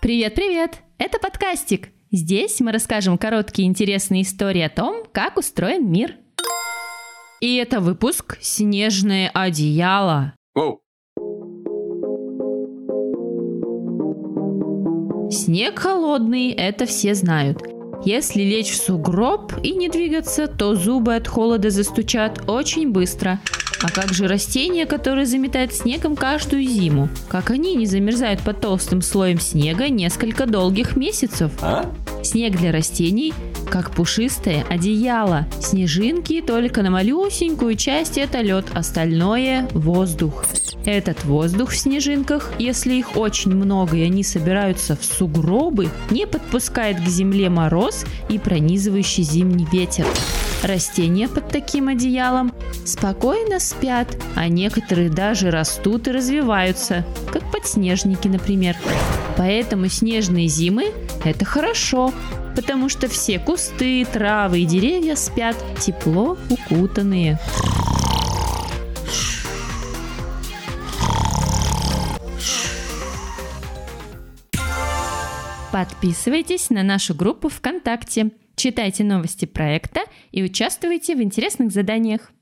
Привет-привет! Это подкастик. Здесь мы расскажем короткие интересные истории о том, как устроен мир. И это выпуск «Снежное одеяло». Воу. Снег холодный, это все знают. Если лечь в сугроб и не двигаться, то зубы от холода застучат очень быстро. А как же растения, которые заметают снегом каждую зиму? Как они не замерзают под толстым слоем снега несколько долгих месяцев? А? Снег для растений как пушистое одеяло. Снежинки только на малюсенькую часть это лед, остальное воздух. Этот воздух в снежинках, если их очень много и они собираются в сугробы, не подпускает к земле мороз и пронизывающий зимний ветер. Растения под таким одеялом спокойно спят, а некоторые даже растут и развиваются, как подснежники, например. Поэтому снежные зимы – это хорошо, потому что все кусты, травы и деревья спят тепло укутанные. Подписывайтесь на нашу группу ВКонтакте, читайте новости проекта и участвуйте в интересных заданиях.